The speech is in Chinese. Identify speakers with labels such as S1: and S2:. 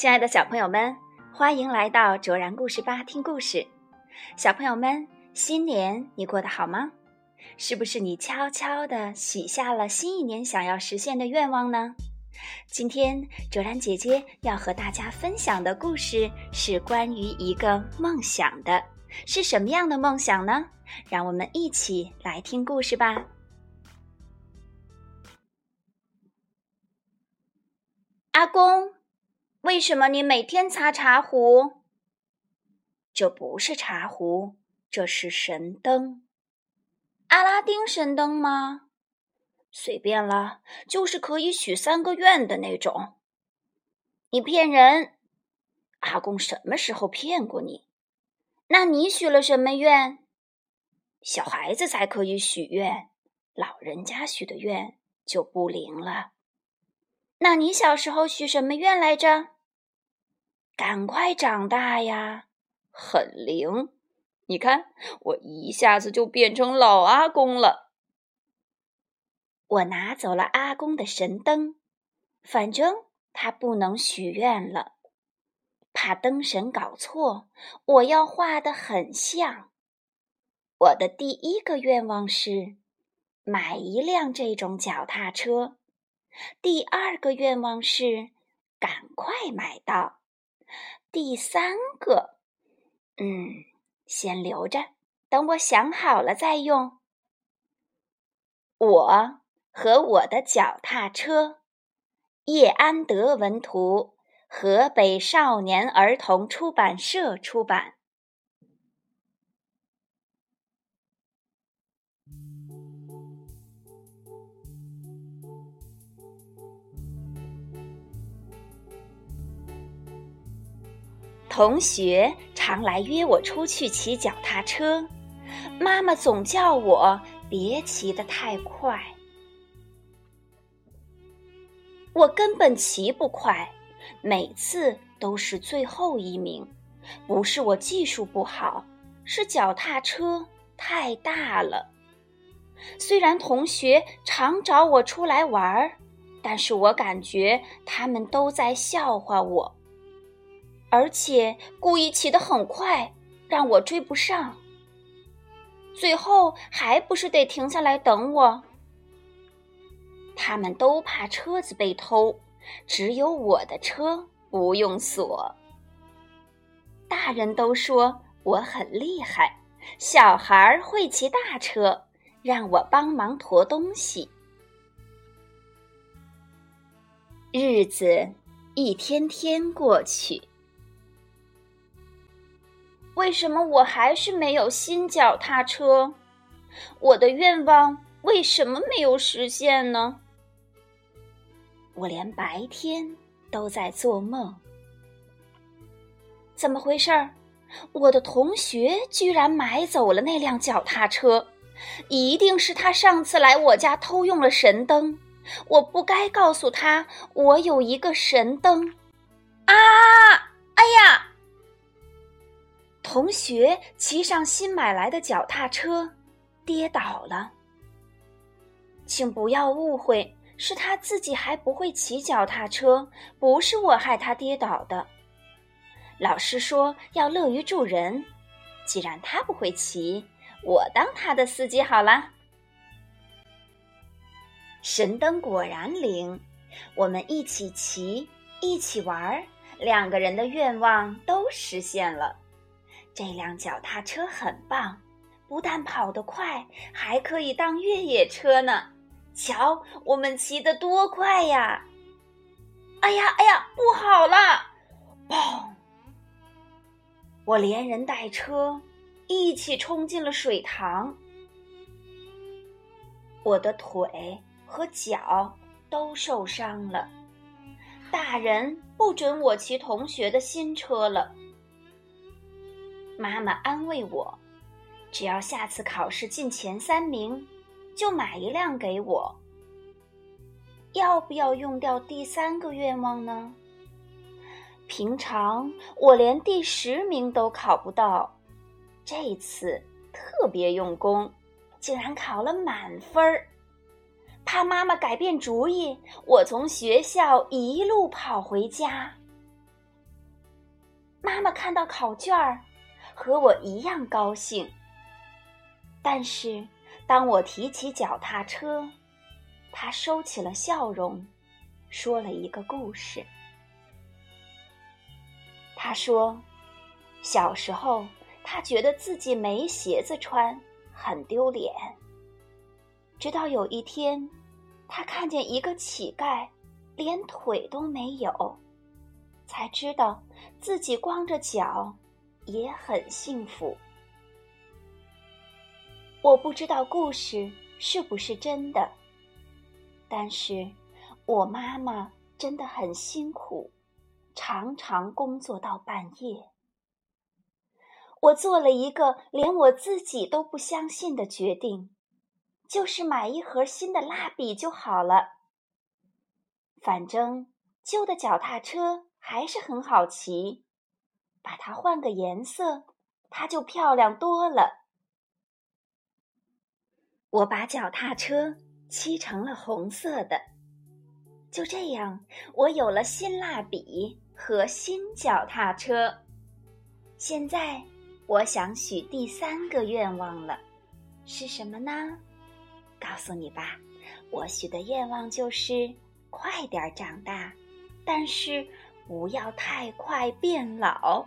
S1: 亲爱的小朋友们，欢迎来到卓然故事吧听故事。小朋友们，新年你过得好吗？是不是你悄悄地许下了新一年想要实现的愿望呢？今天卓然姐姐要和大家分享的故事是关于一个梦想的，是什么样的梦想呢？让我们一起来听故事吧。阿公。为什么你每天擦茶壶？这不是茶壶，这是神灯。阿拉丁神灯吗？随便了，就是可以许三个愿的那种。你骗人！阿公什么时候骗过你？那你许了什么愿？小孩子才可以许愿，老人家许的愿就不灵了。那你小时候许什么愿来着？赶快长大呀，很灵！你看，我一下子就变成老阿公了。我拿走了阿公的神灯，反正他不能许愿了，怕灯神搞错。我要画的很像。我的第一个愿望是买一辆这种脚踏车。第二个愿望是赶快买到，第三个，嗯，先留着，等我想好了再用。我和我的脚踏车，叶安德文图，河北少年儿童出版社出版。同学常来约我出去骑脚踏车，妈妈总叫我别骑得太快。我根本骑不快，每次都是最后一名。不是我技术不好，是脚踏车太大了。虽然同学常找我出来玩儿，但是我感觉他们都在笑话我。而且故意骑得很快，让我追不上。最后还不是得停下来等我。他们都怕车子被偷，只有我的车不用锁。大人都说我很厉害，小孩会骑大车，让我帮忙驮东西。日子一天天过去。为什么我还是没有新脚踏车？我的愿望为什么没有实现呢？我连白天都在做梦。怎么回事儿？我的同学居然买走了那辆脚踏车，一定是他上次来我家偷用了神灯。我不该告诉他我有一个神灯。啊！哎呀！同学骑上新买来的脚踏车，跌倒了。请不要误会，是他自己还不会骑脚踏车，不是我害他跌倒的。老师说要乐于助人，既然他不会骑，我当他的司机好了。神灯果然灵，我们一起骑，一起玩，两个人的愿望都实现了。这辆脚踏车很棒，不但跑得快，还可以当越野车呢。瞧，我们骑得多快呀！哎呀，哎呀，不好了！砰！我连人带车一起冲进了水塘，我的腿和脚都受伤了。大人不准我骑同学的新车了。妈妈安慰我：“只要下次考试进前三名，就买一辆给我。”要不要用掉第三个愿望呢？平常我连第十名都考不到，这次特别用功，竟然考了满分儿。怕妈妈改变主意，我从学校一路跑回家。妈妈看到考卷儿，和我一样高兴。但是，当我提起脚踏车，他收起了笑容，说了一个故事。他说，小时候他觉得自己没鞋子穿，很丢脸。直到有一天，他看见一个乞丐，连腿都没有。才知道自己光着脚也很幸福。我不知道故事是不是真的，但是我妈妈真的很辛苦，常常工作到半夜。我做了一个连我自己都不相信的决定，就是买一盒新的蜡笔就好了。反正旧的脚踏车。还是很好骑，把它换个颜色，它就漂亮多了。我把脚踏车漆成了红色的，就这样，我有了新蜡笔和新脚踏车。现在，我想许第三个愿望了，是什么呢？告诉你吧，我许的愿望就是快点长大，但是。不要太快变老。